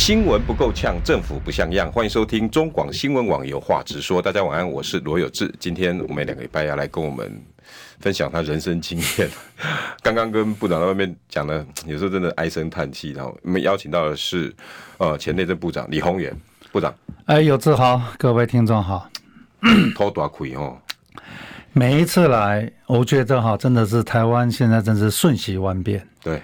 新闻不够呛，政府不像样。欢迎收听中广新闻网有话直说。大家晚安，我是罗有志。今天我们两个礼拜要来跟我们分享他人生经验。刚刚跟部长在外面讲的，有时候真的唉声叹气。然后我们邀请到的是呃前内政部长李鸿源部长。哎，有志好，各位听众好。偷大亏哦。每一次来，我觉得哈，真的是台湾现在真是瞬息万变。对。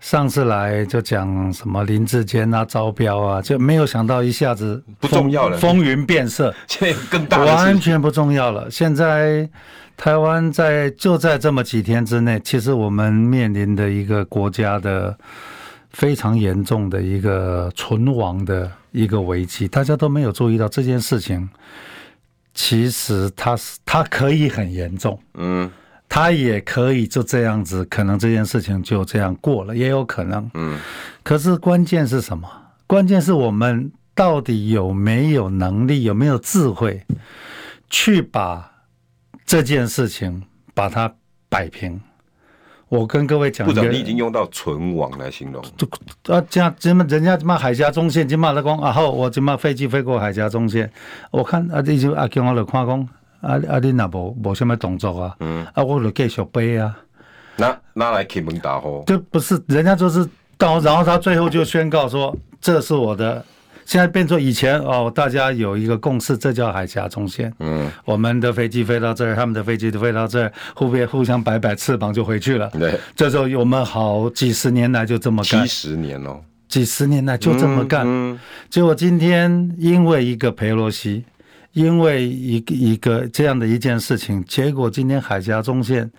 上次来就讲什么林志坚啊招标啊，就没有想到一下子不重要了，风云变色，现在更大，完全不重要了。现在台湾在就在这么几天之内，其实我们面临的一个国家的非常严重的一个存亡的一个危机，大家都没有注意到这件事情，其实它是它可以很严重，嗯。他也可以就这样子，可能这件事情就这样过了，也有可能。嗯，可是关键是什么？关键是我们到底有没有能力，有没有智慧，去把这件事情把它摆平。我跟各位讲，部长，你已经用到“存亡”来形容。啊，这样，这么人家这么海峡中线，这么的讲啊，后我这么飞机飞过海峡中线，我看啊，这就啊，跟我的看讲。啊啊！你那无无什么动作啊？嗯，啊，我就继续背啊。那那来开门打呼？就不是人家就是到，然后他最后就宣告说：“这是我的。”现在变作以前哦，大家有一个共识，这叫海峡中线。嗯，我们的飞机飞到这儿，他们的飞机都飞到这儿，互别互相摆摆翅膀就回去了。对，这时候我们好几十年来就这么干。几十年哦，几十年来就这么干。嗯，结果今天因为一个裴洛西。因为一个一个这样的一件事情，结果今天海峡中线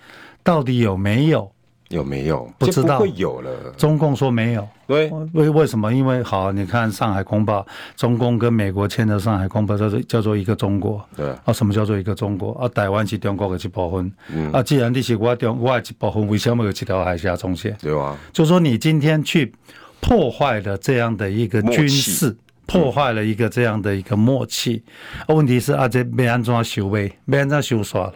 到底有没有？有没有？不知道。会有了。中共说没有。对。为为什么？因为好，你看《上海公报》，中共跟美国签的《上海公报》叫做叫做一个中国。对。啊，什么叫做一个中国？啊，台湾是中国的一部分。嗯。啊，既然你是我中我的一部分，为什么有这条海峡中线？对啊。就说你今天去破坏了这样的一个军事。破坏了一个这样的一个默契，问题是啊，这没安怎修呗？没安怎修刷了？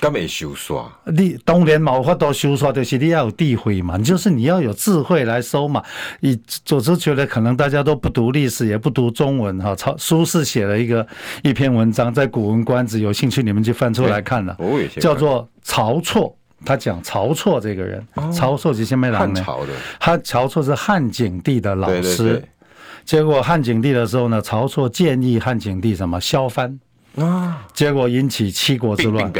干没修刷？你当然冇法度修刷，就是你要有智慧嘛，就是你要有智慧来收嘛。你总是觉得可能大家都不读历史，也不读中文哈。曹苏轼写了一个一篇文章，在《古文观止》，有兴趣你们就翻出来看了，叫做曹错。他讲曹错这个人，曹错是什么人呢？他曹错是汉景帝的老师。结果汉景帝的时候呢，曹错建议汉景帝什么削藩啊？结果引起七国之乱，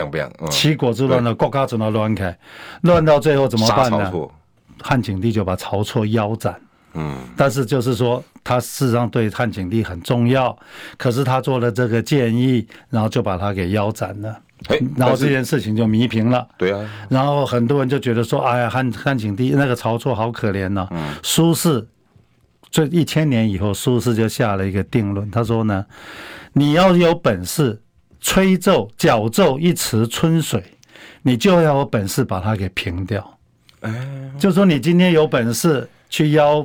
七国之乱呢，国家怎么乱开？乱到最后怎么办呢？汉景帝就把曹错腰斩。嗯，但是就是说，他事实上对汉景帝很重要，可是他做了这个建议，然后就把他给腰斩了。然后这件事情就弥平了。对啊。然后很多人就觉得说，哎呀，汉汉景帝那个曹错好可怜呢。嗯。苏轼。这一千年以后，苏轼就下了一个定论。他说呢，你要有本事吹奏、搅奏一池春水，你就要有本事把它给平掉。哎，就说你今天有本事去邀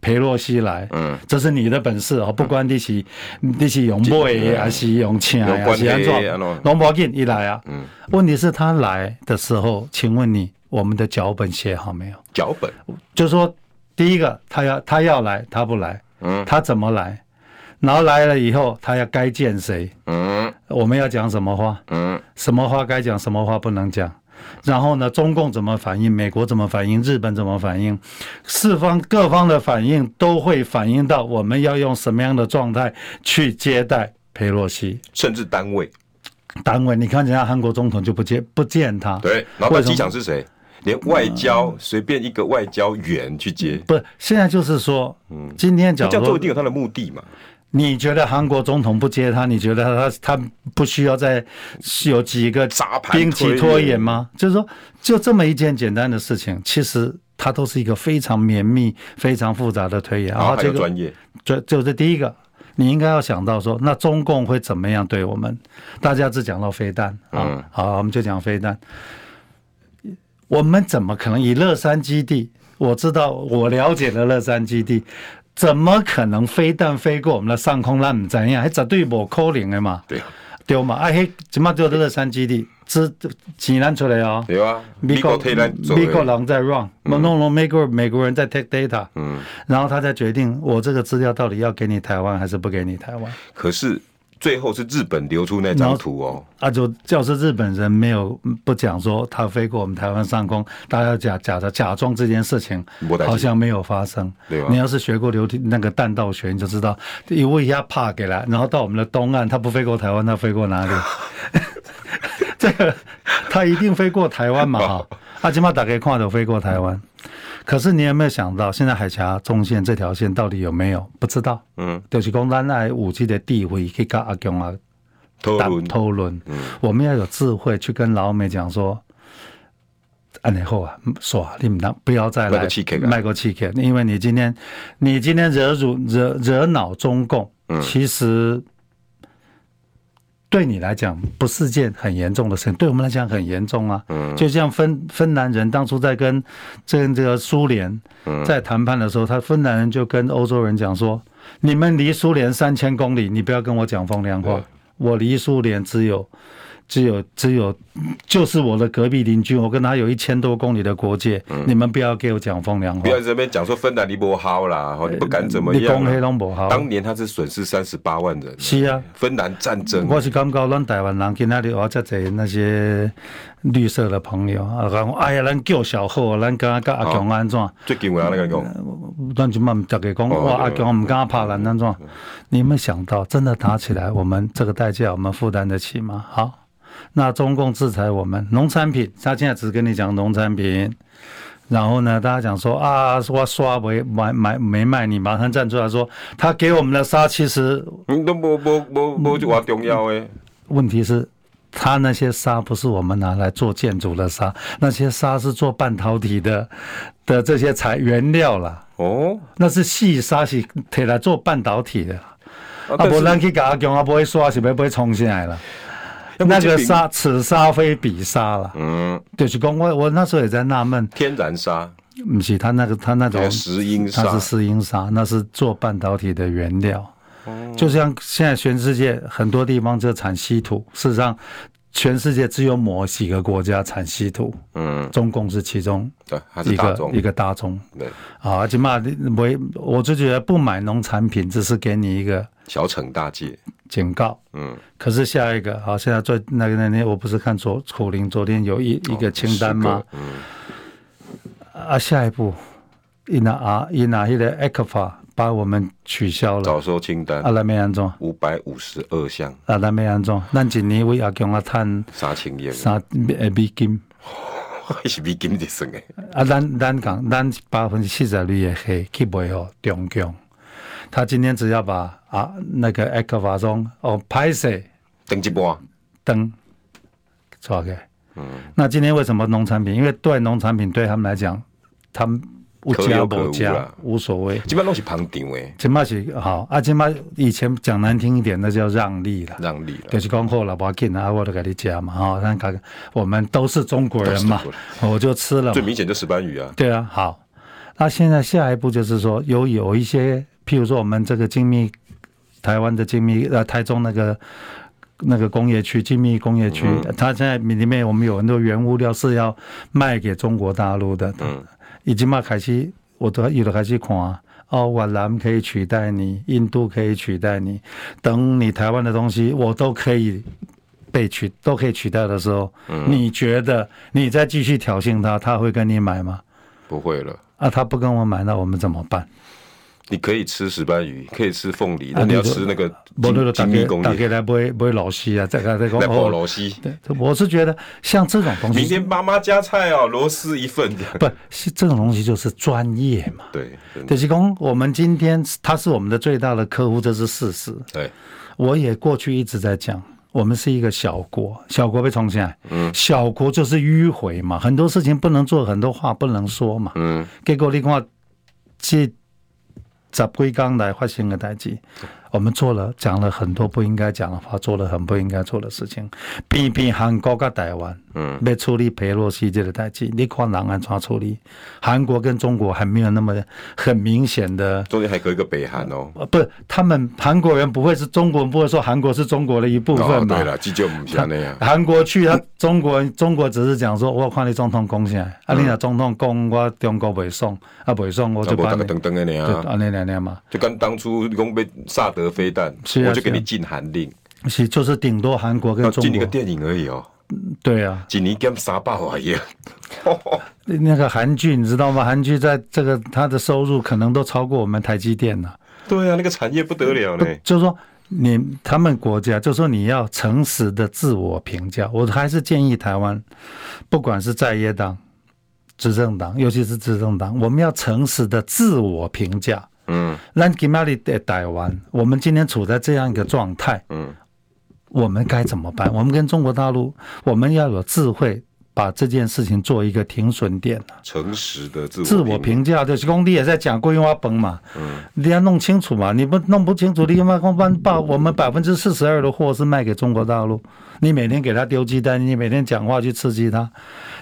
裴洛西来，嗯，这是你的本事哦，不管你是你是用买还是用请还是安怎，龙宝进一来啊，嗯，问题是他来的时候，请问你我们的脚本写好没有？脚本就说。第一个，他要他要来，他不来，嗯，他怎么来？然后来了以后，他要该见谁？嗯，我们要讲什么话？嗯，什么话该讲，什么话不能讲？然后呢，中共怎么反应？美国怎么反应？日本怎么反应？四方各方的反应都会反映到我们要用什么样的状态去接待佩洛西，甚至单位，单位，你看人家韩国总统就不见不见他，对，然后机长是谁？连外交随便一个外交员去接，不，现在就是说，嗯，今天讲，这样做一定有他的目的嘛？你觉得韩国总统不接他，你觉得他他不需要再有几个兵棋拖延吗？就是说，就这么一件简单的事情，其实它都是一个非常绵密、非常复杂的推演。然后这个专业，这就是第一个。你应该要想到说，那中共会怎么样对我们？大家只讲到飞弹，嗯，好，我们就讲飞弹。我们怎么可能以乐山基地？我知道，我了解的乐山基地，怎么可能飞弹飞过我们的上空？那怎样？还绝对不可能的嘛？对，对嘛？哎嘿，怎么就乐山基地？这钱拿出来哦。对啊，美国美国人在 run，弄弄美国美国人在 take data，嗯，然后他再决定我这个资料到底要给你台湾还是不给你台湾。可是。最后是日本流出那张图哦，啊，就就是日本人没有不讲说他飞过我们台湾上空，大家假假的假装这件事情好像没有发生。你要是学过流体那个弹道学，你就知道，一位一下趴给来，然后到我们的东岸，他不飞过台湾，他飞过哪里？这个他一定飞过台湾嘛？哈，啊，起码打开看到飞过台湾。可是你有没有想到，现在海峡中线这条线到底有没有？不知道。嗯，就是讲咱来武器的地位可以跟阿共啊讨论讨论。嗯，我们要有智慧去跟老美讲说，安尼好啊，说你们当不要再来卖过气球，因为你今天你今天惹辱惹惹恼中共，其实。对你来讲不是件很严重的事情，对我们来讲很严重啊。嗯，就像芬芬兰人当初在跟这这个苏联在谈判的时候，他芬兰人就跟欧洲人讲说：“你们离苏联三千公里，你不要跟我讲风凉话，我离苏联只有。”只有只有，就是我的隔壁邻居，我跟他有一千多公里的国界，嗯、你们不要给我讲风凉话。不要这边讲说芬兰你不好啦，你不敢怎么样。你讲黑龙不好。当年他是损失三十八万人。是啊，芬兰战争。我是感觉咱台湾人跟那里，我在这那些绿色的朋友啊，讲哎呀，咱叫小贺，咱跟跟阿强安怎？最近我要那个讲，咱就慢大家讲，哇，阿强唔敢怕人安怎？你有没有想到，真的打起来，我们这个代价我们负担得起吗？好。那中共制裁我们农产品，他现在只跟你讲农产品，然后呢，大家讲说啊，我刷没买买没卖，你马上站出来说，他给我们的沙其实都不不不不就话重要诶。问题是，他那些沙不是我们拿来做建筑的沙，那些沙是做半导体的的这些材原料啦。哦，那是细沙是可来做半导体的。啊，不然去搞讲啊，不会刷是不不会冲进来了。那个沙，此沙非彼沙了。嗯，就是讲我我那时候也在纳闷，天然沙，不是他那个他那种石英沙，它是石英沙，那是做半导体的原料。哦，就像现在全世界很多地方就产稀土，事实上全世界只有某几个国家产稀土。嗯，中共是其中一个一个大宗。对，啊，而且嘛我我就觉得不买农产品，只是给你一个小惩大戒。警告，嗯，可是下一个，好，现在最那个那天，我不是看左楚林昨天有一一个清单吗？嗯，啊，下一步，伊拿啊，伊拿迄个 ECFA 把我们取消了，早收清单，啊，来没安装，五百五十二项，啊，来没安装，咱今年为阿强啊趁三千亿，三呃美金，还 是美金的算诶，啊，咱咱讲，咱百分之七十二的黑去卖予中共。他今天只要把啊那个埃克法中哦拍摄登记不？登，错开。嗯，那今天为什么农产品？因为对农产品对他们来讲，他们无加不加无所谓。基本上都是旁听诶，起码是好啊。起码以前讲难听一点，那叫让利了。让利了，就是讲好了，不要紧啊，我都给你加嘛。哈，咱看看，我们都是中国人嘛，我就吃了。最明显就石斑鱼啊。对啊，好。那现在下一步就是说，有有一些。譬如说，我们这个精密台湾的精密呃，台中那个那个工业区精密工业区，它现在里面我们有很多原物料是要卖给中国大陆的。嗯，已经嘛开始，我都有的开始看哦，越南可以取代你，印度可以取代你，等你台湾的东西我都可以被取，都可以取代的时候，嗯你觉得你再继续挑衅他，他会跟你买吗？不会了。啊，他不跟我买，那我们怎么办？你可以吃石斑鱼，可以吃凤梨，那你要吃那个精密工业。打开来不会不会老西啊，再看再讲哦，老西。对，我是觉得像这种东西，明天妈妈加菜哦，螺丝一份。不，是这种东西就是专业嘛。对，就是讲我们今天他是我们的最大的客户，这是事实。对，我也过去一直在讲，我们是一个小国，小国被冲起来，嗯，小国就是迂回嘛，很多事情不能做，很多话不能说嘛，嗯，结果你看这。十几天来发生的代志，我们做了讲了很多不应该讲的话，做了很不应该做的事情。偏偏韩国跟台湾，嗯，要处理裴洛西这个代际，你看人安怎处理？韩国跟中国还没有那么很明显的，中间还隔一个北韩哦。不是，他们韩国人不会是中国人，不会说韩国是中国的一部分嘛？哦、对了，这就不像那样。韩国去他中国人，中国只是讲说，我看你总统讲啥，啊，你那总统讲我中国不爽，啊不爽，我就把你等等的呀，啊那那那嘛，就跟当初你讲被萨德飞弹，我就给你禁韩令，是就是顶多韩国跟中国禁你个电影而已哦。对啊，几年跟三百万一样。那个韩剧你知道吗？韩剧在这个它的收入可能都超过我们台积电了。对啊，那个产业不得了嘞。就是说你他们国家，就是说你要诚实的自我评价。我还是建议台湾，不管是在野党、执政党，尤其是执政党，我们要诚实的自我评价。嗯，那给马里的台湾，我们今天处在这样一个状态。嗯。我们该怎么办？我们跟中国大陆，我们要有智慧，把这件事情做一个停损点。诚实的自我自我评价，就是工地也在讲桂花崩嘛，嗯，你要弄清楚嘛，你不弄不清楚，你他妈光把我们百分之四十二的货是卖给中国大陆，你每天给他丢鸡蛋，你每天讲话去刺激他。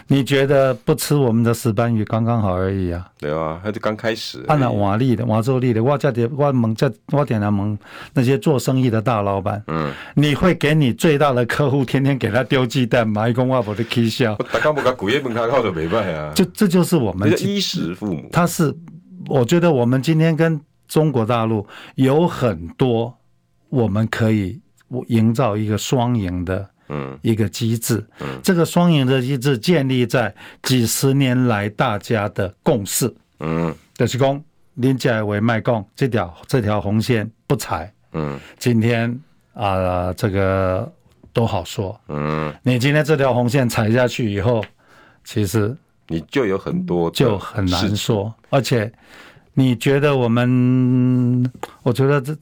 你觉得不吃我们的石斑鱼刚刚好而已啊？对啊，他就刚开始。按照瓦力的、瓦州力的，我叫点我蒙叫我点来蒙那些做生意的大老板。嗯，你会给你最大的客户天天给他丢鸡蛋吗？一公外婆的起笑。大家不搞古业门他靠的没办啊。就这就是我们衣食父母。他是，我觉得我们今天跟中国大陆有很多，我们可以营造一个双赢的。嗯，一个机制，嗯，这个双赢的机制建立在几十年来大家的共识，嗯，就是讲，林家为卖共这条这条红线不踩，嗯，今天啊、呃，这个都好说，嗯，你今天这条红线踩下去以后，其实你就有很多就很难说，而且。你觉得我们？我觉得这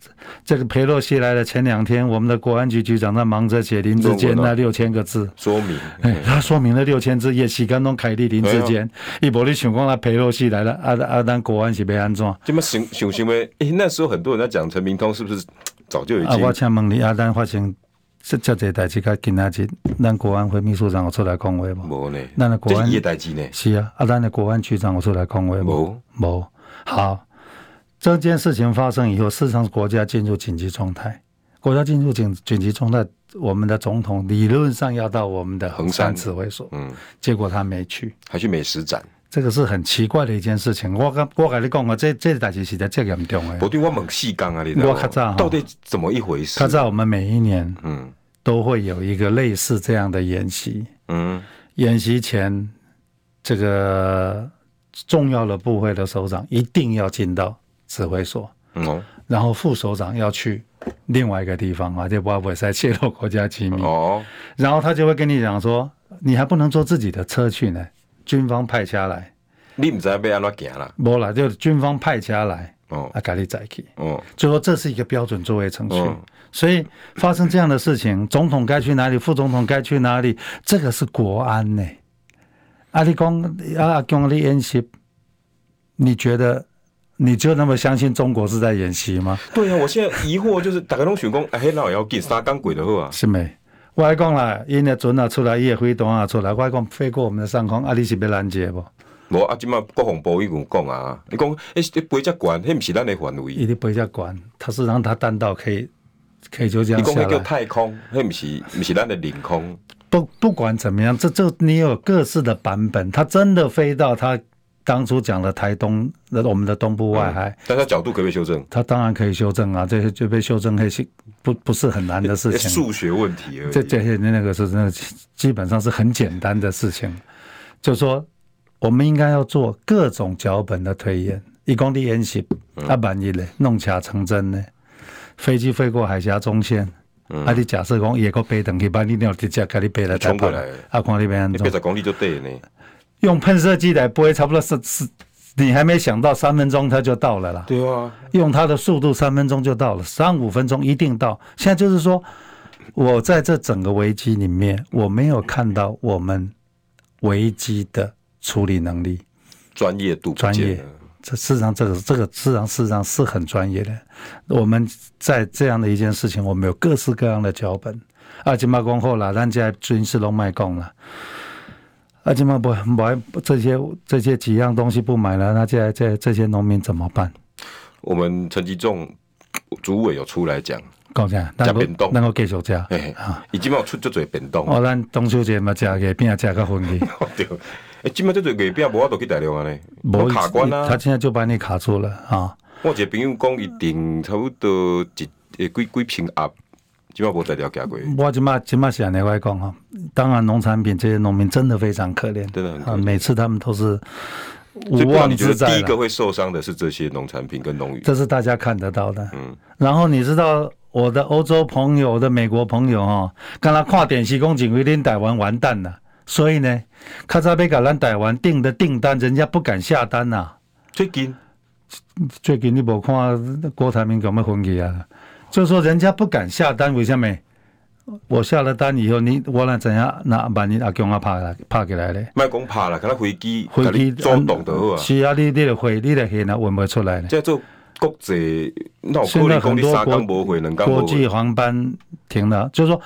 这个裴洛西来的前两天，我们的国安局局长在忙着写林志坚那六千个字说明。哎，他说明了六千字，也是刚刚凯利林志坚。一波你想讲他裴洛西来了，阿阿丹国安是被安怎。这么想想行为？哎，那时候很多人在讲陈明通是不是早就已经？啊，我请问你，阿丹发生这这这代志，跟今仔日，咱国安会秘书长有出来讲话吗？无呢。咱的国安这代志呢？是啊，阿丹的国安局长有出来讲话吗？无无。好，这件事情发生以后，事实上国家进入紧急状态。国家进入紧紧急状态，我们的总统理论上要到我们的衡山指挥所，嗯，结果他没去，还去美食展，这个是很奇怪的一件事情。我跟我跟你讲啊，这这代志是在这严重的。不对，我猛细讲啊，你我看到到底怎么一回事？他在我们每一年，嗯，都会有一个类似这样的演习，嗯，演习前这个。重要的部会的首长一定要进到指挥所，嗯，然后副首长要去另外一个地方啊，就不会再泄露国家机密。哦。然后他就会跟你讲说，你还不能坐自己的车去呢，军方派车来，你不知道要安怎行了，没了，就军方派车来哦，啊，赶紧载去。哦，就说这是一个标准作业程序，所以发生这样的事情，总统该去哪里，副总统该去哪里，这个是国安呢。阿里讲阿讲的演习，你觉得你就那么相信中国是在演习吗？对呀、啊，我现在疑惑就是大家拢想讲，哎，那也要给三刚轨的好啊？是没？我来讲啦，因的船啊出来，伊的飞弹啊出来，我来讲飞过我们的上空，阿里是要拦截不？无啊，今嘛国防部伊有讲啊，你讲哎，你飞这管，那不是咱的范围。伊的飞这管，他是让他弹道可以可以就这样。你讲叫太空，那不是不是咱的领空。不不管怎么样，这这你有各式的版本。他真的飞到他当初讲的台东，那我们的东部外海，嗯、但他角度可不可以修正？他当然可以修正啊，这些就被修正，可以不不是很难的事情。数学问题而已。这这些那个是那个基本上是很简单的事情。就说我们应该要做各种脚本的推演，一公里演习，啊，万一嘞弄巧成真呢？飞机飞过海峡中线。嗯、啊！你假设讲也个飞等去，把你鸟直接给你飞来冲过来，啊，看你边安怎？八十公里就对呢。用喷射机来飞，差不多是是，你还没想到三分钟它就到了啦。对啊，用它的速度三分钟就到了，三五分钟一定到。现在就是说，我在这整个危机里面，我没有看到我们危机的处理能力、专业度、专业这事实上，这个这个事实上事实上是很专业的。我们在这样的一件事情，我们有各式各样的脚本。啊，今嘛讲好了，咱家军事都卖讲了。啊，今嘛不买这些这些几样东西不买了，那这这这些农民怎么办？我们陈吉仲主委有出来讲，讲啥？加变动，能够继续加。哎，已经冇出这嘴变动。哦，咱中秋节嘛，加个饼，加个粉去。对，哎，今麦这嘴月饼，无法度去大陆啊呢，无卡关啊。他现在就把你卡住了啊！我一个朋友讲，一定差不多一诶几几平鸭，今麦无在了解过。我今麦今麦是安尼来讲哈，当然农产品这些农民真的非常可怜，真的很可怜。每次他们都是。无妄之灾。第一个会受伤的是这些农产品跟农渔，这是大家看得到的。嗯，然后你知道我的欧洲朋友、我的美国朋友哈，刚才看电视讲警卫令台湾完蛋了，所以呢，卡扎贝卡兰台湾订的订单，人家不敢下单呐。最近，最近你无看郭台铭有没有分歧啊？就是说人家不敢下单，为什么？我下了单以后，你我那怎样？那把你阿公阿拍来拍起来咧？卖讲拍啦，可能飞机飞机撞动的好啊。是啊，你你的飞，你的现在运不出来呢。叫做国际，现在很多国国际航班停了，就是说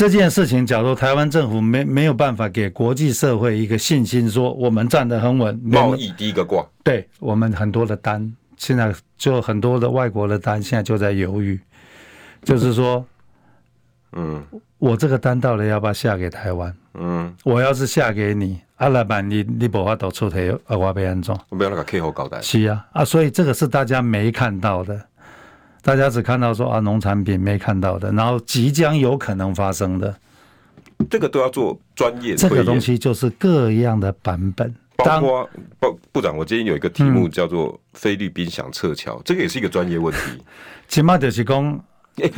这件事情，假如台湾政府没没有办法给国际社会一个信心，说我们站得很稳，贸易第一个挂。对我们很多的单，现在就很多的外国的单，现在就在犹豫，就是说。嗯，我这个单到了，要不要下给台湾？嗯，我要是下给你，阿老板，你你无法度出题，啊，我被安装，我不要那个客户交代。是啊，啊，所以这个是大家没看到的，大家只看到说啊，农产品没看到的，然后即将有可能发生的，这个都要做专业。这个东西就是各样的版本，包括部部长，我今天有一个题目叫做菲律宾想撤侨，嗯，这个也是一个专业问题。起码就是讲。欸、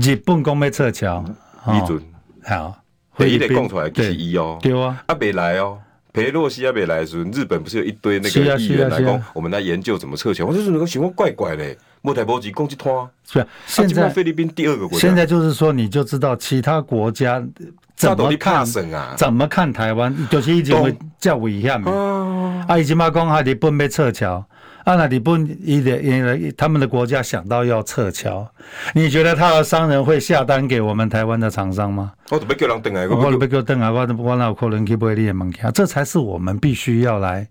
日本讲要撤侨，批准。好，第一得供出来是一哦，对啊，啊没来哦，裴洛西阿北来的时候，日本不是有一堆那个议员来讲，我们来研究怎么撤侨，我就是那个情况怪怪的，莫台波及攻击拖，是啊，现在菲律宾第二个国家，现在就是说你就知道其他国家怎么看啊，怎么看台湾，就是已经会较危险的，啊，已经嘛讲哈，日本要撤侨。啊，那你不一点，因为他们的国家想到要撤侨，你觉得他的商人会下单给我们台湾的厂商吗？我都不叫人等啊，我都不叫等啊，我我哪有可能去买你的物件？这才是我们必须要来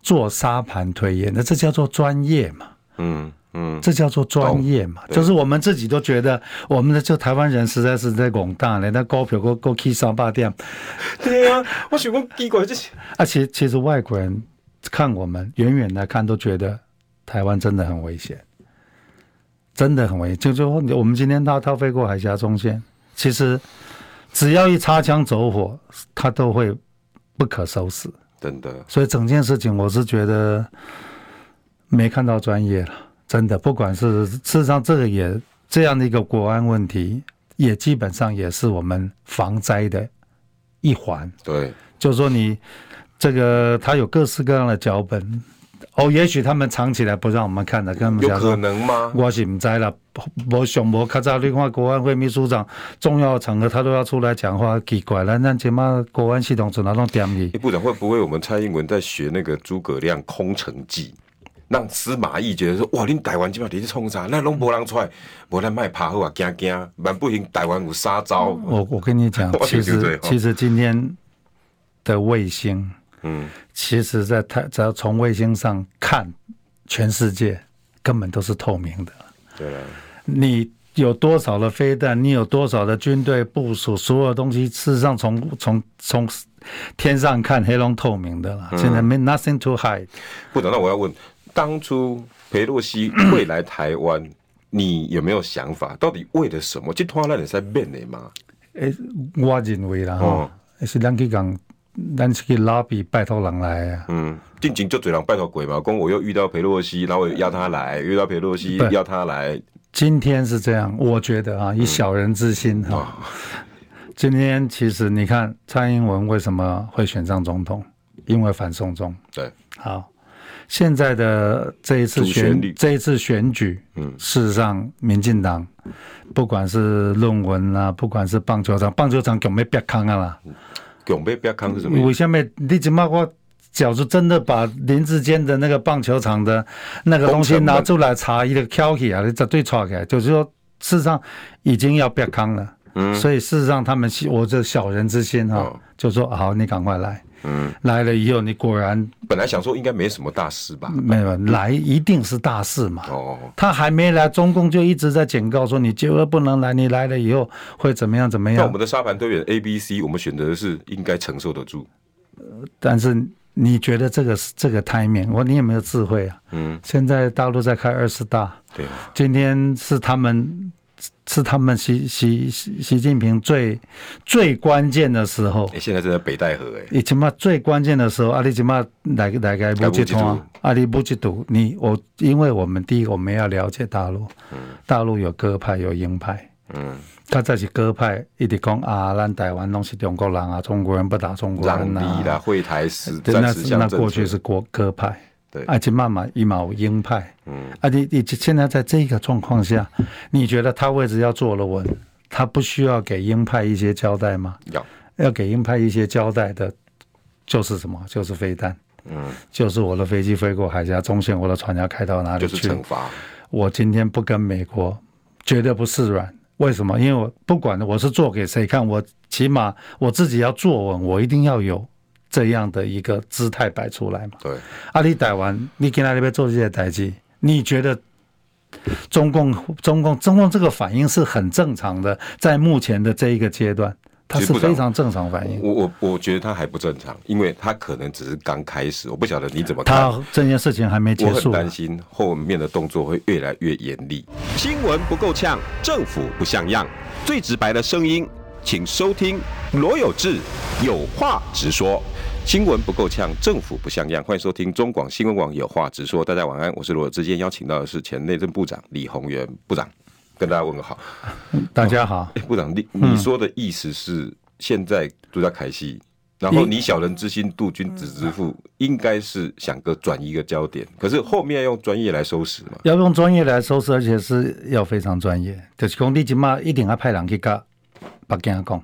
做沙盘推演的，这叫做专业嘛。嗯嗯，这叫做专业嘛，就是我们自己都觉得我们的就台湾人实在是在广大嘞，那股票够够起三八点。对啊，我想讲奇怪这些。啊，其其实外国人。看我们远远来看都觉得台湾真的很危险，真的很危险。就说我们今天他他飞过海峡中线，其实只要一擦枪走火，他都会不可收拾。真的，所以整件事情我是觉得没看到专业了，真的。不管是事实上这个也这样的一个国安问题，也基本上也是我们防灾的一环。对，就是说你。这个他有各式各样的脚本，哦，也许他们藏起来不让我们看的，跟他们讲有可能吗？我是不知了，我想我看到另外国安会秘书长重要场合他都要出来讲话，奇怪了，那起码国安系统怎么弄点你？部长会不会我们蔡英文在学那个诸葛亮空城计，让司马懿觉得说哇，你台湾起码你是冲啥？那拢没人出来，无咱卖怕好啊，惊惊，蛮不行，台湾有杀招。我我跟你讲，其实其实今天的卫星。嗯，其实，在太只要从卫星上看，全世界根本都是透明的。对，你有多少的飞弹，你有多少的军队部署，所有东西，事实上从从从天上看，黑龙透明的了。现在没 nothing to hide。部长，那我要问，当初裴洛西 会来台湾，你有没有想法？到底为了什么？这拖拉你在变的吗？诶，我认为啦，哈，是两去讲。咱去拉比拜托人来啊！嗯，近前就嘴人拜托鬼嘛，讲我又遇到裴洛西，然后我邀他来，遇到裴洛西邀他来。今天是这样，我觉得啊，以小人之心哈、嗯。今天其实你看蔡英文为什么会选上总统？因为反送中。对，好，现在的这一次选这一次选举，嗯，事实上民进党不管是论文啊，不管是棒球场，棒球场有没有别康啊啦？永别别康是什么？为什么你怎么我假如真的把林志坚的那个棒球场的那个东西拿出来查一个挑起啊，绝对错开，就是说事实上已经要变康了。嗯，所以事实上他们我这小人之心哈、哦，就说好，你赶快来。嗯，来了以后，你果然本来想说应该没什么大事吧？没有，来一定是大事嘛。哦，他还没来，中共就一直在警告说你绝对不能来，你来了以后会怎么样怎么样？那我们的沙盘推演 A、B、C，我们选择的是应该承受得住。但是你觉得这个是这个 timing，我你有没有智慧啊？嗯，现在大陆在开二十大，对，今天是他们。是他们习习习习近平最最关键的时候。你现在正在北戴河哎。你起码最关键的时候，阿里起码来来个不接通，阿里不接堵你我，因为我们第一个我们要了解大陆，大陆有鸽派有鹰派，嗯，他这是鸽派，一直讲啊，咱台湾拢是中国人啊，中国人不打中国人啊，会台时，那那过去是国鸽派。对，而且慢慢一毛鹰派，嗯，啊，你你现在在这个状况下，你觉得他位置要坐了稳，他不需要给鹰派一些交代吗？要，要给鹰派一些交代的，就是什么？就是飞弹，嗯，就是我的飞机飞过海峡中线，我的船要开到哪里去？就是惩罚。我今天不跟美国，绝对不示软。为什么？因为我不管我是做给谁看，我起码我自己要坐稳，我一定要有。这样的一个姿态摆出来嘛？对，阿里台湾，你跟他那边做这些代志，你觉得中共、中共、中共这个反应是很正常的？在目前的这一个阶段，他是非常正常反应。我我我觉得他还不正常，因为他可能只是刚开始。我不晓得你怎么看？他这件事情还没结束，我很担心后面的动作会越来越严厉。新闻不够呛，政府不像样，最直白的声音，请收听罗有志有话直说。新闻不够呛，政府不像样。欢迎收听中广新闻网有话直说。大家晚安，我是罗有志。坚邀请到的是前内政部长李鸿源部长，跟大家问个好。大家好，哦、部长，你你说的意思是现在都在开戏，然后你小人之心度君子之腹，应该是想个转移一个焦点，可是后面要用专业来收拾嘛？要用专业来收拾，而且是要非常专业。就是工地起码一定要派人去跟北京讲，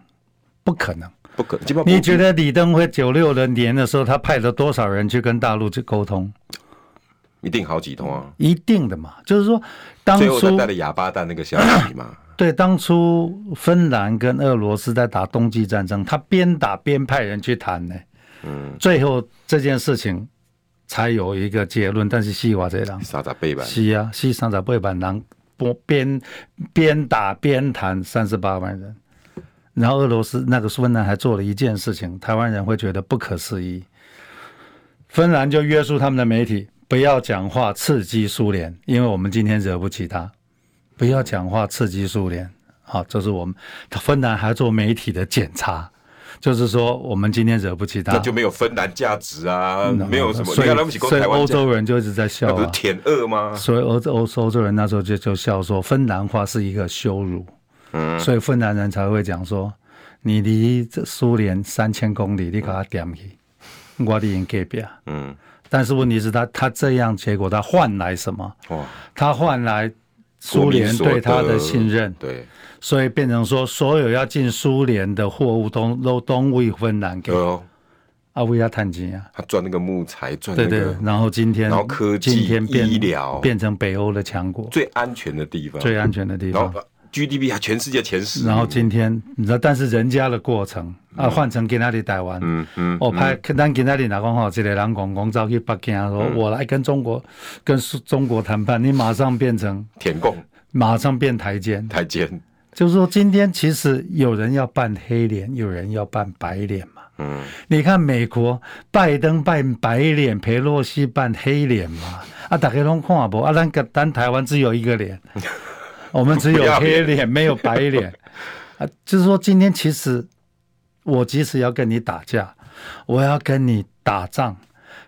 不可能。不可能。你觉得李登辉九六的年的时候，他派了多少人去跟大陆去沟通？一定好几通啊！一定的嘛，就是说，当初最后带了哑巴蛋那个消息嘛。对，当初芬兰跟俄罗斯在打冬季战争，他边打边派人去谈呢。嗯，最后这件事情才有一个结论。但是西瓦这样，三十八万，是啊，西三十八万人边边打边谈，三十八万人。然后俄罗斯那个芬兰还做了一件事情，台湾人会觉得不可思议。芬兰就约束他们的媒体不要讲话刺激苏联，因为我们今天惹不起他，不要讲话刺激苏联。好，这是我们。芬兰还做媒体的检查，就是说我们今天惹不起他，那就没有芬兰价值啊，没有什么。所以，所以欧洲人就一直在笑啊，不是舔俄吗？所以欧欧欧洲人那时候就就笑说，芬兰话是一个羞辱。嗯，所以芬兰人才会讲说，你离这苏联三千公里，你给他点去，我的人隔壁。嗯，但是问题是他他这样结果他换来什么？哦，他换来苏联对他的信任。对，所以变成说，所有要进苏联的货物都都都为芬兰给。啊，为他探金啊，他赚那个木材，赚那个。对对，然后今天，然后科技、今天变医疗变成北欧的强国，最安全的地方，最安全的地方。GDP 还全世界前十，然后今天你知道，但是人家的过程啊，换成给那里台湾，嗯嗯，我拍咱给那里哪讲好，这个人讲讲走去北京说，我来跟中国跟中国谈判，你马上变成舔共，马上变台奸，台奸，就是说今天其实有人要扮黑脸，有人要扮白脸嘛，嗯，你看美国拜登扮白脸，裴洛西扮黑脸嘛，啊，大家拢看不，啊，咱个咱台湾只有一个脸。我们只有黑脸，没有白脸 啊！就是说，今天其实我即使要跟你打架，我要跟你打仗，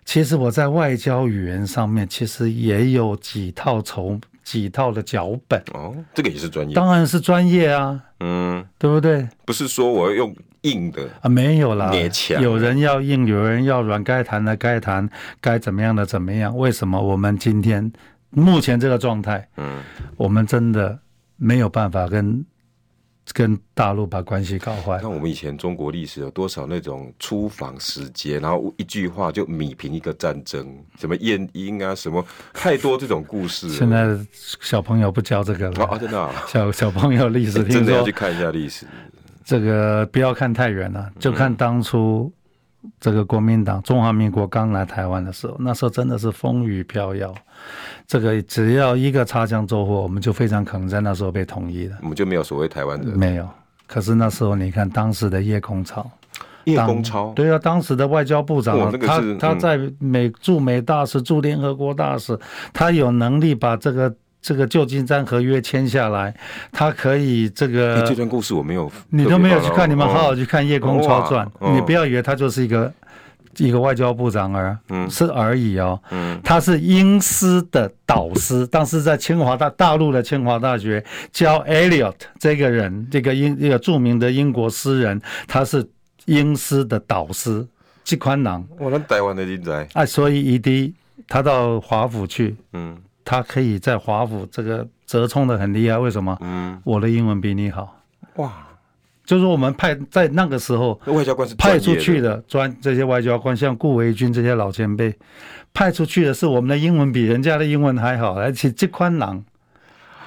其实我在外交语言上面其实也有几套筹几套的脚本哦。这个也是专业，当然是专业啊，嗯，对不对？不是说我要用硬的啊，没有啦，有人要硬，有人要软，该谈的该谈，该怎么样的怎么样？为什么我们今天？目前这个状态，嗯，我们真的没有办法跟跟大陆把关系搞坏。那我们以前中国历史有多少那种出访时节，然后一句话就米平一个战争，什么晏婴啊，什么太多这种故事。现在小朋友不教这个了啊，真的、啊，小小朋友历史 真的要去看一下历史。这个不要看太远了，就看当初。这个国民党中华民国刚来台湾的时候，那时候真的是风雨飘摇。这个只要一个擦枪走火，我们就非常可能在那时候被统一了。我们就没有所谓台湾人，没有。可是那时候你看当时的叶公超，叶公超，对啊，当时的外交部长，那个、他他在美驻美大使、驻联合国大使，他有能力把这个。这个旧金山合约签下来，他可以这个。这段故事我没有，你都没有去看，你们好好去看夜空超传。你不要以为他就是一个一个外交部长而，嗯，是而已哦。嗯，他是英师的导师，当时在清华大大陆的清华大学教 Eliot 这个人，这个英一个著名的英国诗人，他是英师的导师，季宽郎。我们台湾的人才啊，所以一滴他到华府去，嗯。他可以在华府这个折冲的很厉害，为什么？嗯，我的英文比你好。哇，就是我们派在那个时候，外交官是派出去的专这些外交官，像顾维钧这些老前辈，派出去的是我们的英文比人家的英文还好，而且这宽郎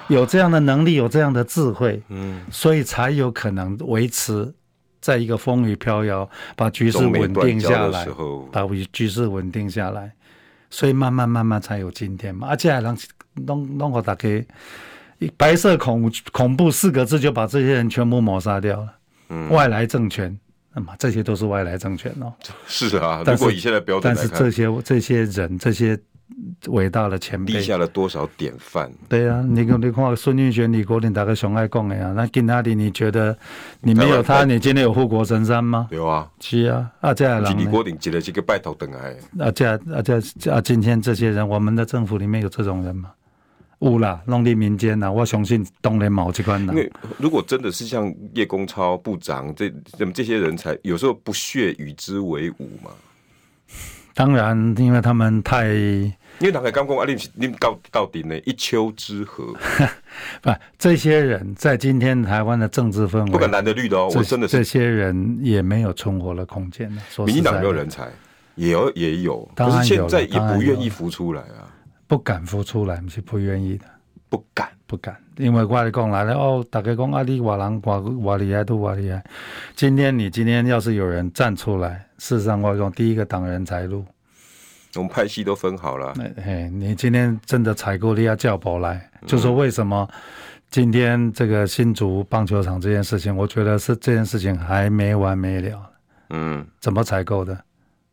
有这样的能力，有这样的智慧，嗯，所以才有可能维持在一个风雨飘摇，把局势稳定下来，把局势稳定下来。所以慢慢慢慢才有今天嘛，而且还能弄弄个大概白色恐恐怖四个字就把这些人全部抹杀掉了。嗯，外来政权，那么这些都是外来政权哦。是啊，如果以现在标准来看，但是这些这些人这些。伟大的前辈立下了多少典范？对啊，你看，你看孙运璇、李国鼎大概熊爱讲的呀。那今天你觉得你没有他，你今天有护国神山吗？有啊，是啊。啊，这样李国鼎接了几个拜头等来。啊，这啊这啊，今天这些人，我们的政府里面有这种人吗？有啦，农立民间呐，我相信东联某机关。因为如果真的是像叶公超部长这这么这些人才，有时候不屑与之为伍嘛。当然，因为他们太……因为大概刚讲啊，你你到到底呢？一丘之貉，不，这些人在今天台湾的政治氛围，不管蓝的绿的哦，我真的是这些人也没有存活的空间。民进党没有人才，也有也有，可是现在也不愿意浮出来啊，不敢浮出来，是不愿意的，不敢不敢，因为我来讲来了哦，大家讲啊，你瓦人瓦瓦厉害都瓦厉害。今天你今天要是有人站出来，事实上我讲第一个挡人财路。我们派系都分好了。哎，你今天真的采购了要叫宝来，嗯、就说为什么今天这个新竹棒球场这件事情，我觉得是这件事情还没完没了。嗯，怎么采购的？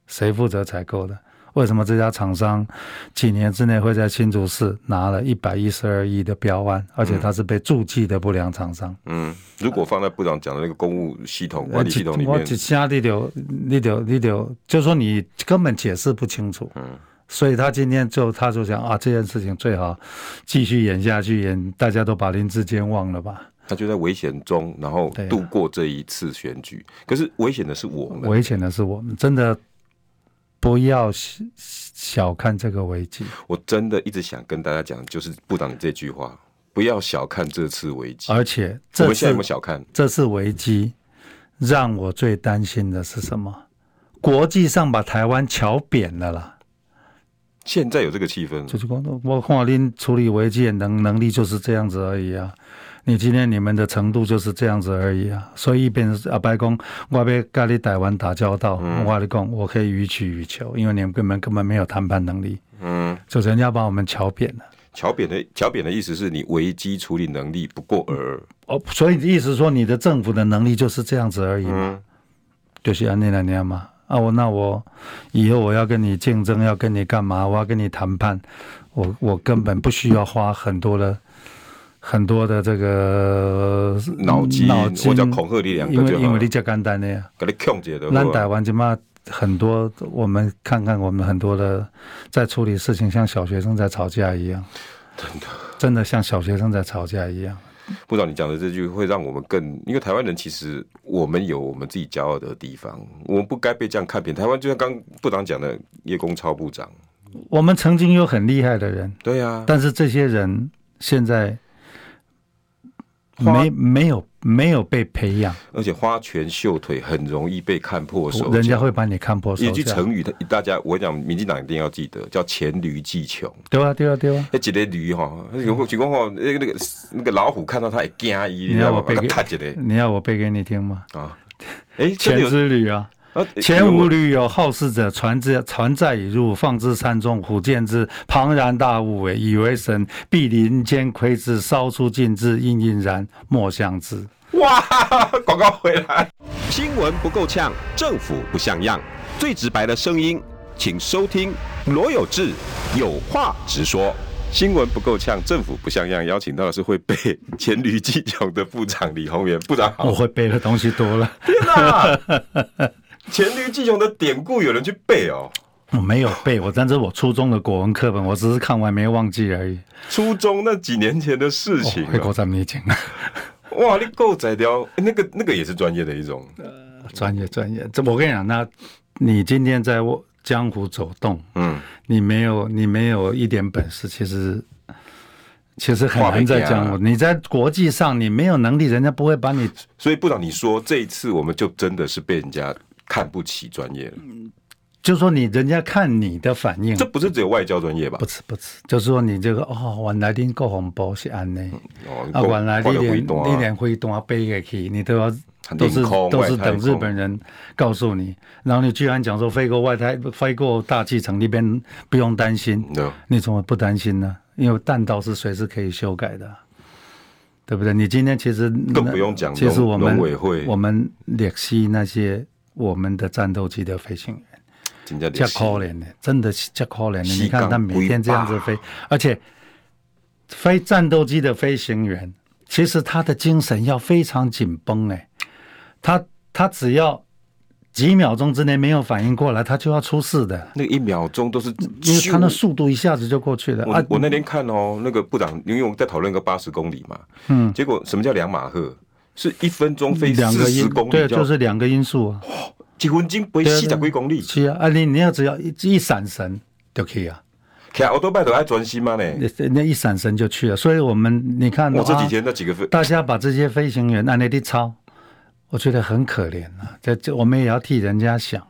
谁负责采购的？为什么这家厂商几年之内会在新竹市拿了一百一十二亿的标案，而且他是被注记的不良厂商？嗯，如果放在部长讲的那个公务系统管理系统里面，我其他你就你就你就就说你根本解释不清楚。嗯，所以他今天就他就想啊，这件事情最好继续演下去，演大家都把林志坚忘了吧。他就在危险中，然后度过这一次选举。可是危险的是我们，危险的是我们，真的。不要小看这个危机，我真的一直想跟大家讲，就是部长这句话，不要小看这次危机。而且这次，我们现在有没有小看这次危机？让我最担心的是什么？国际上把台湾瞧扁了啦。现在有这个气氛，就是说，我看您处理危机的能能力就是这样子而已啊。你今天你们的程度就是这样子而已啊，所以一边阿白宫，我被咖喱台湾打交道，嗯、我跟你讲，我可以予取予求，因为你们根本根本没有谈判能力，嗯，就是人家把我们瞧扁了。瞧扁的瞧扁的意思是你危机处理能力不过而哦，所以意思说你的政府的能力就是这样子而已嘛，嗯、就是按那两年嘛。啊，我那我以后我要跟你竞争，要跟你干嘛？我要跟你谈判，我我根本不需要花很多的。很多的这个脑筋，脑筋，我叫恐吓力量，因为因为你较简单的呀，给你控制的。咱台湾起码很多，我们看看我们很多的在处理事情，像小学生在吵架一样，真的真的像小学生在吵架一样。部长，你讲的这句会让我们更，因为台湾人其实我们有我们自己骄傲的地方，我们不该被这样看扁。台湾就像刚部长讲的叶公超部长，我们曾经有很厉害的人，对呀，但是这些人现在。没没有没有被培养，而且花拳绣腿很容易被看破手，人家会把你看破手脚。一句成语，大家我讲，民进党一定要记得，叫黔驴技穷。对啊，对啊，对啊。那几个驴哈，有个情况哈，那个那个那个老虎看到它也惊一，你要我背给你要我背给你听吗？啊，哎，黔之驴啊。前无驴有好事者，船之船载已入，放之山中，虎见之，庞然大物为，以为神，必林间窥之，烧出尽之，阴阴然，莫相知。哇，广告回来，新闻不够呛，政府不像样，最直白的声音，请收听罗有志有话直说。新闻不够呛，政府不像样，邀请到的是会背 黔驴技穷的部长李宏源部长好。我会背的东西多了，天哪！黔驴技穷的典故有人去背哦？我没有背，我但是我初中的国文课本，我只是看完没忘记而已。初中那几年前的事情，会够咱们讲。哇，你够宰雕，那个那个也是专业的一种，呃，专业专业。这我跟你讲，那你今天在江湖走动，嗯，你没有你没有一点本事，其实其实很难在江湖。你在国际上你没有能力，人家不会把你。所以部长，你说这一次我们就真的是被人家。看不起专业了，就说你人家看你的反应，这不是只有外交专业吧？不是不是，就是说你这个哦，原来你够红包是安内，啊，原来你连你连飞弹背下去，你都要都是都是等日本人告诉你，然后你居然讲说飞过外太飞过大气层那边不用担心，你怎么不担心呢？因为弹道是随时可以修改的，对不对？你今天其实更不用讲，其实我们我们联系那些。我们的战斗机的飞行员，真可怜的，真的是可怜的。你看他每天这样子飞，而且飞战斗机的飞行员，其实他的精神要非常紧绷哎，他他只要几秒钟之内没有反应过来，他就要出事的。那一秒钟都是，因为他那速度一下子就过去了。我我那天看哦，那个部长，因为我们在讨论个八十公里嘛，嗯，结果什么叫两马赫？是一分钟飞四十公里，对，就是两个因素啊。几分钟飞四十几公里，是啊，啊你你要只要一一闪神就可以啊。其实我都拜都爱专心嘛？呢？那一闪神就去了。所以我们你看，我这几天那几个飞，大家把这些飞行员按那里抄，我觉得很可怜啊。这这我们也要替人家想。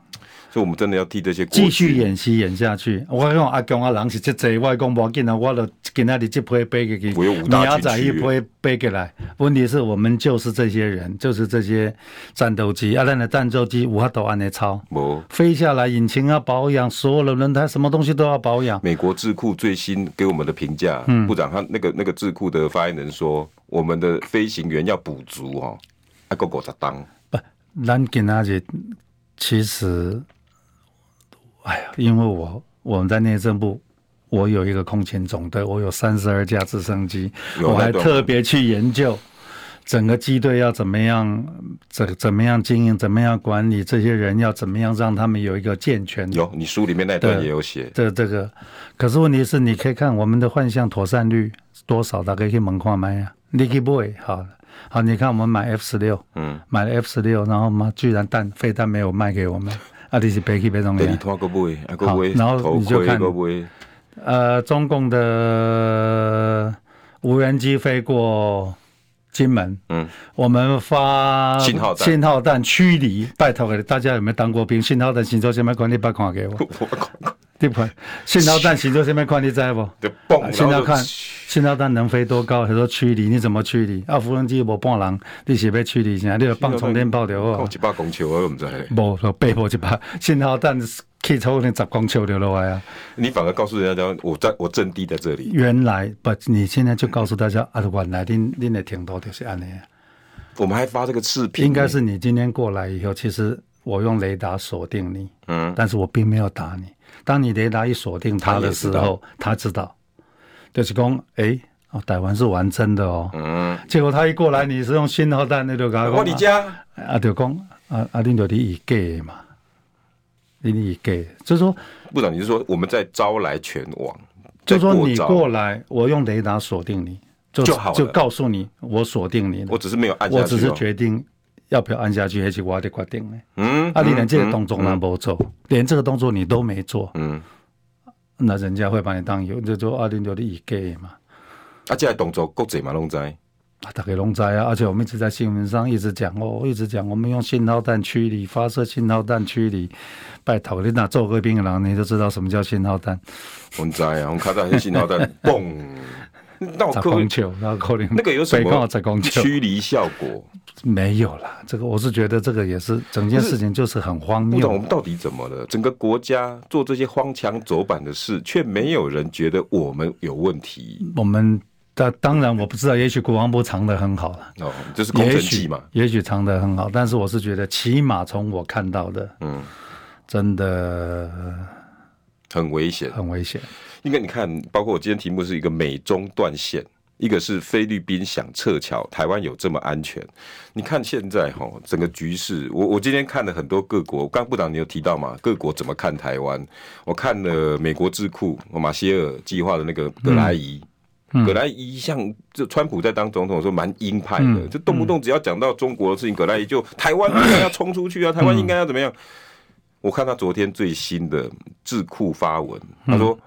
所以，我们真的要替这些继续演戏演下去。我讲阿公阿人是这这，我讲无紧啊，我就今仔日这批背给去，明仔载一批背过来。问题是我们就是这些人，就是这些战斗机啊，那的战斗机无法都按尼操，无飞下来引擎要保养，所有的轮胎什么东西都要保养。美国智库最新给我们的评价，嗯，部长他那个那个智库的发言人说，我们的飞行员要补足哦，还够够十当。不，咱今仔日其实。哎呀，因为我我们在内政部，我有一个空勤总队，我有三十二架直升机，我还特别去研究整个机队要怎么样怎怎么样经营，怎么样管理这些人，要怎么样让他们有一个健全。有，你书里面那段也有写。这这个，可是问题是，你可以看我们的幻象妥善率多少，大概可以门框买呀。Nicky Boy，好好，你看我们买 F 十六，嗯，买了 F 十六，然后嘛，居然弹飞弹没有卖给我们。啊，你是北基北中员。好，然后你就看，呃，中共的无人机飞过金门，嗯，我们发信号弹，信号弹驱离。拜托给，大家有没有当过兵？信号弹请做前面管理把看给我。对不？信号弹行做什么看？你知不？信号看，信号弹能飞多高？他说驱离，你怎么驱离？啊，无人机无半人，你是要驱离啥？你要放充电炮就好。一百公尺我都唔知。无，背后一百信号弹可以超过十公尺就落来啊！你反而告诉人家，我在我阵地在这里。原来不，你现在就告诉大家啊，原来恁恁的挺多就是安尼。我们还发这个视频，应该是你今天过来以后，其实我用雷达锁定你，嗯，但是我并没有打你。当你雷达一锁定他的时候，他知道，就是讲，哎，哦，台湾是玩真的哦。嗯。结果他一过来，你是用信号弹，那就讲，我你家，啊，就讲，啊啊，你就你以给嘛，你以给，就是说，部长，你是说我们在招来全网，就说你过来，我用雷达锁定你，就就好，就告诉你，我锁定你，我只是没有按下去，我只是决定。要不要按下去？还是我的决定呢？嗯，啊，你连这个动作都没做，嗯嗯、连这个动作你都没做，嗯，那人家会把你当有，就说啊，你就你给嘛。啊，这个动作国际嘛拢知，大概龙灾啊，而且我们一直在新闻上一直讲哦，一直讲我们用信号弹驱离，发射信号弹驱离。拜托你那做个槟榔，你就知道什么叫信号弹。我们知啊，我们看到信号弹，嘣，那我可能那个有什么驱离效果？没有啦，这个我是觉得这个也是整件事情就是很荒谬。不懂我们到底怎么了？整个国家做这些荒腔走板的事，却没有人觉得我们有问题。我们。当当然我不知道，也许国防部藏得很好了。哦，这是工程计嘛？也许藏得很好，但是我是觉得，起码从我看到的，嗯，真的很危险，很危险。因为你看，包括我今天题目是一个美中断线，一个是菲律宾想撤侨，台湾有这么安全？你看现在哈，整个局势，我我今天看了很多各国，刚部长你有提到嘛？各国怎么看台湾？我看了美国智库马歇尔计划的那个葛莱伊。嗯葛莱伊像就川普在当总统的时候蛮鹰派的，嗯、就动不动只要讲到中国的事情，葛莱伊就台湾应该要冲出去啊，台湾应该要怎么样？我看他昨天最新的智库发文，他说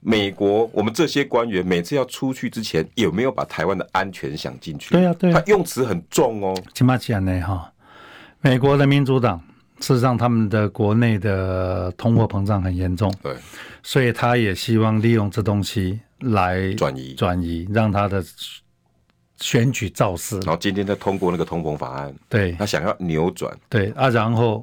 美国我们这些官员每次要出去之前，有没有把台湾的安全想进去？对呀，对，他用词很重哦。起码讲呢哈，美国的民主党事实上他们的国内的通货膨胀很严重，对，所以他也希望利用这东西。来转移转移，让他的选举造势。然后今天再通过那个通膨法案，对，他想要扭转，对啊，然后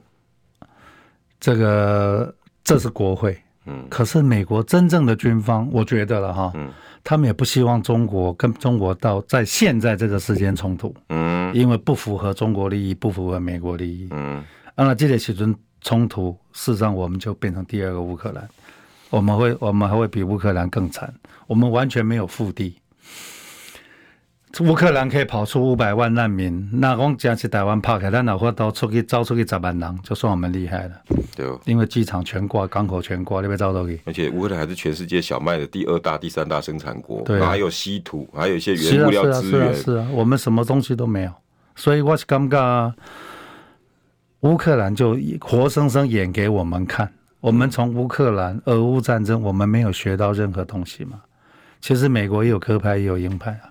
这个这是国会，嗯，可是美国真正的军方，我觉得了哈，嗯，他们也不希望中国跟中国到在现在这个时间冲突，嗯，因为不符合中国利益，不符合美国利益，嗯，那这个时阵冲突，事实上我们就变成第二个乌克兰。我们会，我们还会比乌克兰更惨。我们完全没有腹地。乌克兰可以跑出五百万难民，那我们讲起台湾怕开，但哪怕都出去招出去十万人，就算我们厉害了。对，因为机场全挂，港口全挂，你别招到去。而且乌克兰还是全世界小麦的第二大、第三大生产国，对、啊，还有稀土，还有一些原物料资源。是啊，是啊，是啊，我们什么东西都没有，所以我是尴尬。乌克兰就活生生演给我们看。我们从乌克兰、俄乌战争，我们没有学到任何东西嘛？其实美国也有鸽派，也有鹰派啊。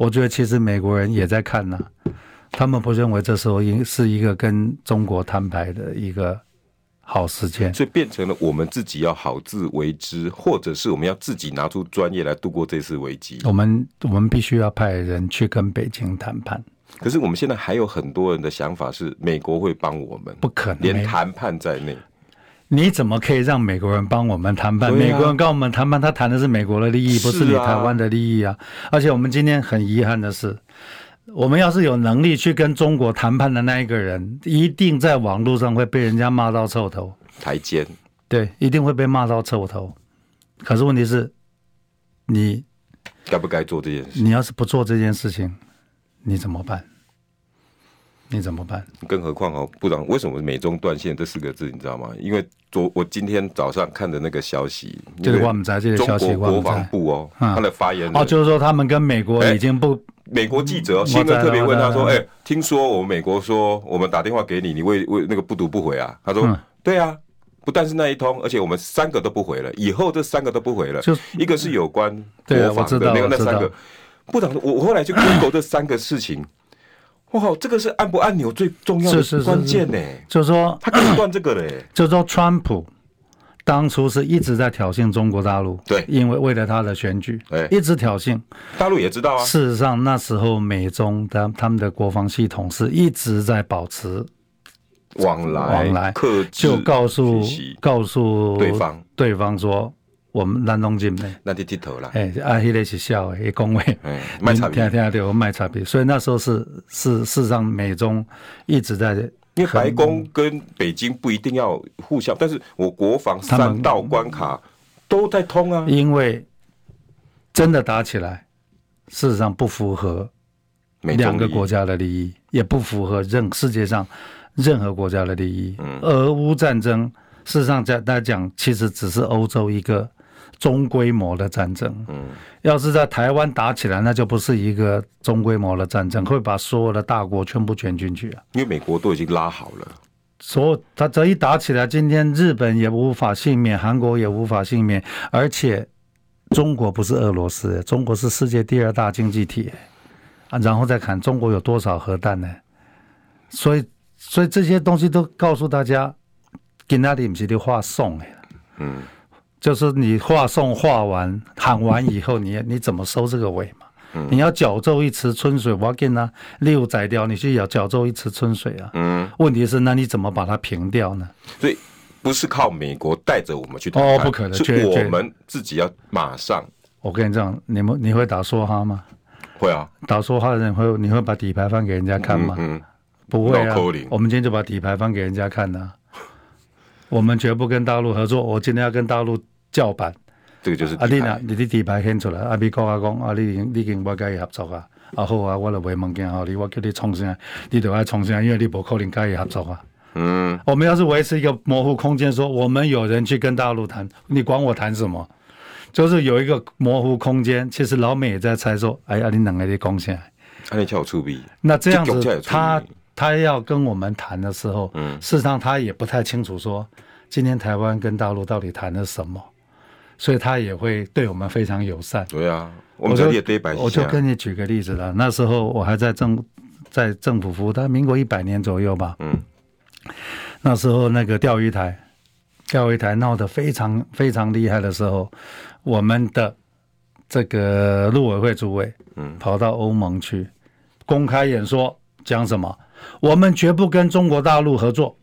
我觉得其实美国人也在看呢、啊，他们不认为这时候应是一个跟中国摊牌的一个好时间，所以变成了我们自己要好自为之，或者是我们要自己拿出专业来度过这次危机。我们我们必须要派人去跟北京谈判。可是我们现在还有很多人的想法是，美国会帮我们，不可能，连谈判在内。你怎么可以让美国人帮我们谈判？美国人跟我们谈判，他谈的是美国的利益，不是你台湾的利益啊！而且我们今天很遗憾的是，我们要是有能力去跟中国谈判的那一个人，一定在网络上会被人家骂到臭头。台奸，对，一定会被骂到臭头。可是问题是，你该不该做这件事？你要是不做这件事情，你怎么办？你怎么办？更何况哦，部长，为什么美中断线这四个字你知道吗？因为昨我今天早上看的那个消息，就是我们在这个消息，中国国防部哦，他的发言人哦，就是说他们跟美国已经不，欸、美国记者新闻特别问他说，哎、欸，听说我们美国说我们打电话给你，你为为那个不读不回啊？他说，嗯、对啊，不但是那一通，而且我们三个都不回了，以后这三个都不回了，就一个是有关国防的那个那三个，部长，我我后来就 Google 这三个事情。哇，这个是按不按钮最重要的关键呢？就是说他可以断这个嘞。就是说，川普当初是一直在挑衅中国大陆，对，因为为了他的选举，对，一直挑衅。大陆也知道啊。事实上，那时候美中的他们的国防系统是一直在保持往来往来，就告诉告诉对方对方说。我们南东进的，那就低头了。哎，啊，迄个是笑的，恭维，卖差评，听听对，我卖差评。所以那时候是是事实上，美中一直在，因为白宫跟北京不一定要互相，但是我国防三道关卡都在通啊。因为真的打起来，事实上不符合两个国家的利益，也不符合任世界上任何国家的利益。嗯，俄乌战争事实上在大家讲，其实只是欧洲一个。中规模的战争，嗯，要是在台湾打起来，那就不是一个中规模的战争，会把所有的大国全部卷进去啊。因为美国都已经拉好了，所以他这一打起来，今天日本也无法幸免，韩国也无法幸免，而且中国不是俄罗斯，中国是世界第二大经济体，啊，然后再看中国有多少核弹呢？所以，所以这些东西都告诉大家，给那里不是的话送哎，嗯，就是你画送画完喊完以后，你你怎么收这个尾嘛？嗯、你要搅皱一池春水，我要给他六宰掉，你去要搅皱一池春水啊。嗯，问题是那你怎么把它平掉呢？所以不是靠美国带着我们去打哦，不可能，是我们自己要马上。我跟你讲，你们你会打梭哈吗？会啊，打梭哈的人会，你会把底牌翻给人家看吗？嗯，嗯不会啊。我们今天就把底牌翻给人家看呢、啊。我们绝不跟大陆合作。我今天要跟大陆叫板。这个就是啊，你呐，你的底牌显出来，啊，美国啊讲啊，你你跟我跟伊合作啊，啊好啊，我来问物件吼，你我叫你创新，你就爱创新，因为你不可能跟伊合作啊。嗯，我们要是维持一个模糊空间，说我们有人去跟大陆谈，你管我谈什么？就是有一个模糊空间。其实老美也在猜说，哎呀，你两个的贡献，啊，你叫我出币，那这样子，他他要跟我们谈的时候，嗯，事实上他也不太清楚说，今天台湾跟大陆到底谈了什么。所以他也会对我们非常友善。对啊，我们这里也对白。我就跟你举个例子了，那时候我还在政在政府服务，大概民国一百年左右吧。嗯。那时候那个钓鱼台，钓鱼台闹得非常非常厉害的时候，我们的这个陆委会主委，嗯，跑到欧盟去公开演说，讲什么？我们绝不跟中国大陆合作。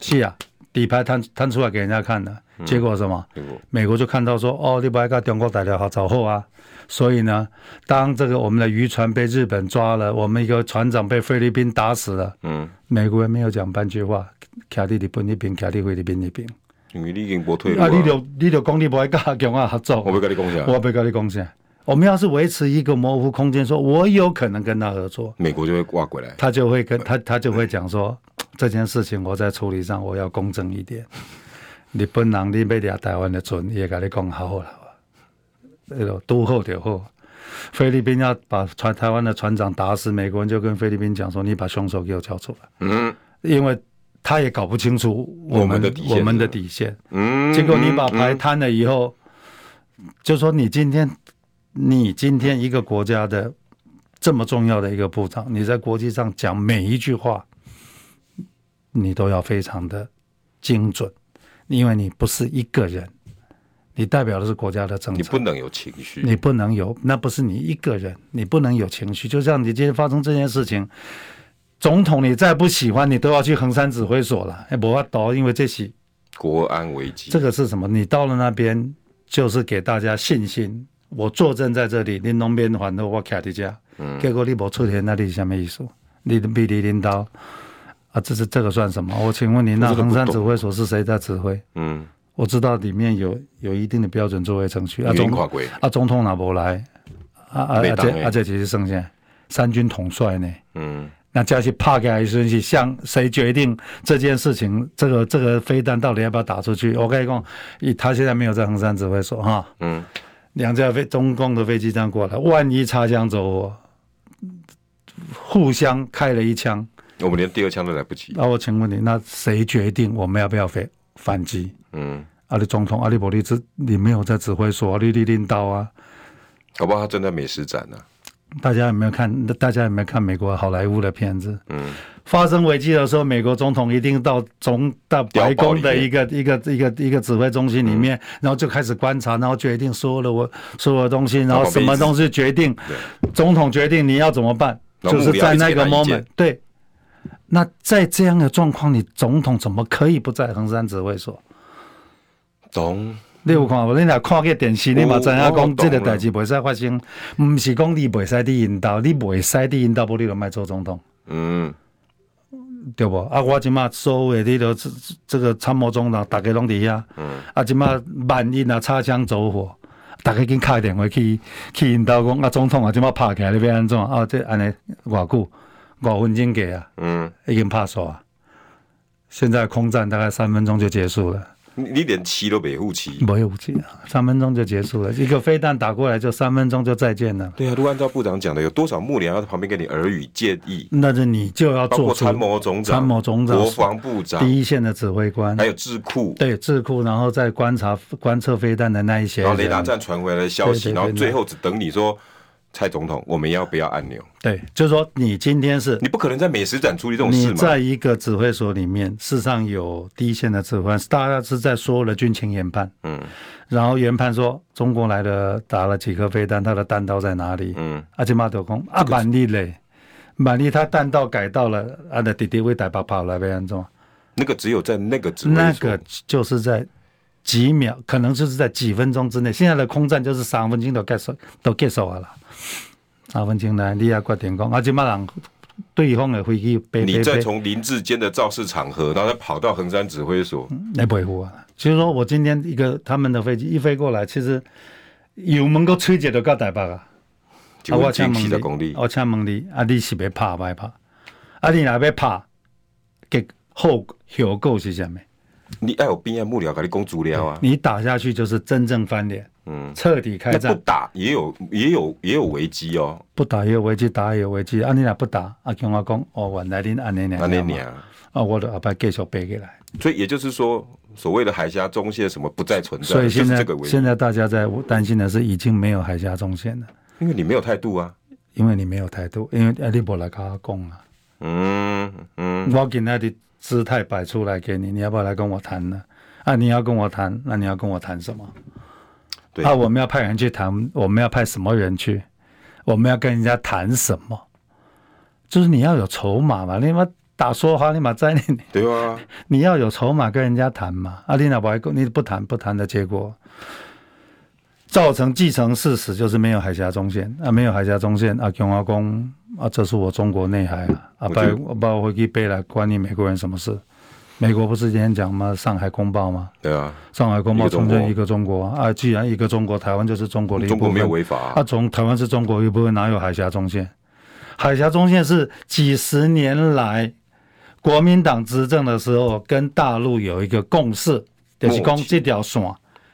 是啊，底牌摊摊出来给人家看的。结果什么？美国就看到说，哦，你不爱跟中国大陆好走后啊，所以呢，当这个我们的渔船被日本抓了，我们一个船长被菲律宾打死了，嗯，美国人没有讲半句话，卡利日本那边，卡利菲律宾那边，因为你已经不退了。啊，你就你就讲你不爱跟中国合作，我不跟你讲。啥，我不跟你讲啥。我们要是维持一个模糊空间，说我有可能跟他合作，美国就会挂过来，他就会跟他他就会讲说，这件事情我在处理上我要公正一点。日本人你要掠台湾的船，也跟你讲好好了，那个都好就好。菲律宾要把船台湾的船长打死，美国人就跟菲律宾讲说：“你把凶手给我交出来。”嗯，因为他也搞不清楚我们，我们的底线，我们的底线。嗯，结果你把牌摊了以后，就说你今天，你今天一个国家的这么重要的一个部长，你在国际上讲每一句话，你都要非常的精准。因为你不是一个人，你代表的是国家的政策，你不能有情绪，你不能有，那不是你一个人，你不能有情绪。就像你今天发生这件事情，总统你再不喜欢，你都要去横山指挥所了。哎，不要倒，因为这是国安危机。这个是什么？你到了那边，就是给大家信心。我坐镇在这里，你农边环的我卡的家，嗯，结果你不出现，那你是什么意思？你的比例领导。啊，这是这个算什么？我请问您，那横山指挥所是谁在指挥？嗯，我知道里面有有一定的标准作业程序。啊，总啊，总统哪不来？啊啊，而且而且其实剩下三军统帅呢。嗯，那加去帕克还是向谁决定这件事情？这个这个飞弹到底要不要打出去？我跟你讲，他现在没有在横山指挥所哈。嗯，两架飞中共的飞机这样过来，万一擦枪走火，互相开了一枪。我们连第二枪都来不及。那我请问你，那谁决定我们要不要飞反击？嗯，阿里总统阿里伯利兹，你没有在指挥所，你你领导啊？搞不好他正在美食展呢。大家有没有看？大家有没有看美国好莱坞的片子？嗯，发生危机的时候，美国总统一定到总到白宫的一个一个一个一个指挥中心里面，然后就开始观察，然后决定所有的我所有的东西，然后什么东西决定，总统决定你要怎么办，就是在那个 moment 对。那在这样的状况，你总统怎么可以不在横山指挥所？总，你有看无？你来看个电视，你嘛知影讲这个代志袂使发生，唔是讲你袂使伫引导，你袂使伫引导，无你就卖做总统。嗯，对不？啊，我即马所有的这个这个参谋总长，大家拢伫遐。嗯，啊，即马万一啊擦枪走火，大家紧打电话去去引导讲啊，总统啊，即马拍起来你要安怎？啊，这安尼偌久？五分钟给啊，嗯，已经怕说啊，现在空战大概三分钟就结束了。你你连气都没护旗，没有武器啊，三分钟就结束了。一个飞弹打过来就三分钟就再见了。对啊，如果按照部长讲的，有多少幕僚要在旁边给你耳语建议？那是你就要做参谋总长、参谋总长、国防部长、第一线的指挥官，还有智库，对智库，然后再观察观测飞弹的那一些，然后雷达站传回来的消息，然后最后只等你说。蔡总统，我们要不要按钮？对，就是说你今天是，你不可能在美食展处理这种事嘛。你在一个指挥所里面，事实上有第一线的指挥官，大家是在所有的军情研判，嗯，然后研判说中国来的打了几颗飞弹，他的弹道在哪里？嗯，阿基马德空啊，满利嘞，满利他弹道改到了，啊的弟弟会带跑跑来被安装。那个只有在那个指挥所，那个就是在几秒，可能就是在几分钟之内。现在的空战就是三分钟都结束，都结束了。三分钟呢，你也决定讲，啊，这马人对方的飞机你再从林志坚的肇事场合，然后再跑到横山指挥所，来维护啊。就是说我今天一个他们的飞机一飞过来，其实油门都吹起都到台北啊。就我请问你，我请问你，啊，你是要拍不拍？啊，你若要拍，给后后果是什么？你爱有边啊幕僚给你讲资料啊？你打下去就是真正翻脸。嗯，彻底开战不打也有也有也有危机哦，不打也有危机，打也有危机。啊，你俩不打，啊，跟我讲哦，原来恁安尼俩，安尼俩，啊，我的阿爸继续背起来。所以也就是说，所谓的海峡中线什么不再存在，所以现在这个现在大家在担心的是，已经没有海峡中线了，因为你没有态度啊，因为你没有态度，因为阿你不来跟我讲啊，嗯嗯，我给那的姿态摆出来给你，你要不要来跟我谈呢？啊，你要跟我谈，那你要跟我谈什么？对啊，我们要派人去谈，我们要派什么人去？我们要跟人家谈什么？就是你要有筹码嘛，你妈打说话，你妈在你对啊，你要有筹码跟人家谈嘛。阿丽娜不爱你不谈不谈的结果，造成既成事实就是没有海峡中线啊，没有海峡中线啊，共和国啊，这是我中国内海啊，啊，把我把我飞机背来，关你美国人什么事？美国不是今天讲吗？《上海公报》吗？对啊，《上海公报》承认一个中国啊！既然一个中国，台湾就是中国的一部分。中国没有违法啊！啊，从台湾是中国一部分，哪有海峡中线？海峡中线是几十年来国民党执政的时候跟大陆有一个共识，就是讲这条线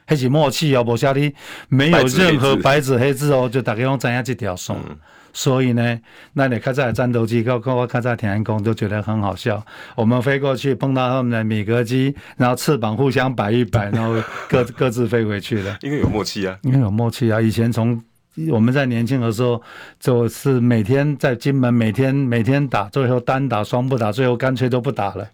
还是默契哦，不像你没有任何白纸黑字哦，就大家拢知影这条线。嗯所以呢，那你看在战斗机，跟跟我看在天安宫都觉得很好笑。我们飞过去碰到他们的米格机，然后翅膀互相摆一摆，然后 各各自飞回去了。因为有默契啊，因为有默契啊。以前从我们在年轻的时候，就是每天在金门，每天每天打，最后单打双不打，最后干脆都不打了。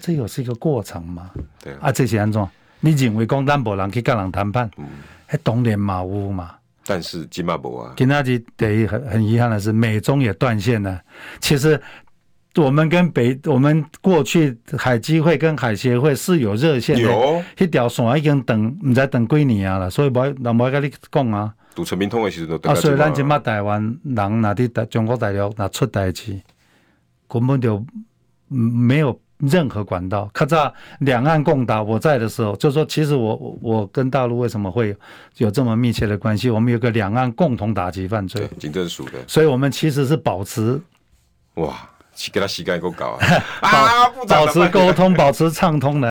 这有是一个过程嘛？对啊，这些安怎？你认为讲单薄人去跟人谈判，还当然嘛有嘛？但是金马博啊，今天第一很很遗憾的是，美中也断线了。其实我们跟北，我们过去海基会跟海协会是有热线的，有一条线已经等，唔知等几年啊了，所以冇，那冇跟你讲啊。杜成明通的时候都啊，所以咱今麦台湾人那啲中国大陆那出代志，根本就没有。任何管道，咔嚓，两岸共打。我在的时候，就说其实我我跟大陆为什么会有这么密切的关系？我们有个两岸共同打击犯罪，警政署的，所以我们其实是保持哇，给他膝盖够高啊，保保持沟通，保持畅通的。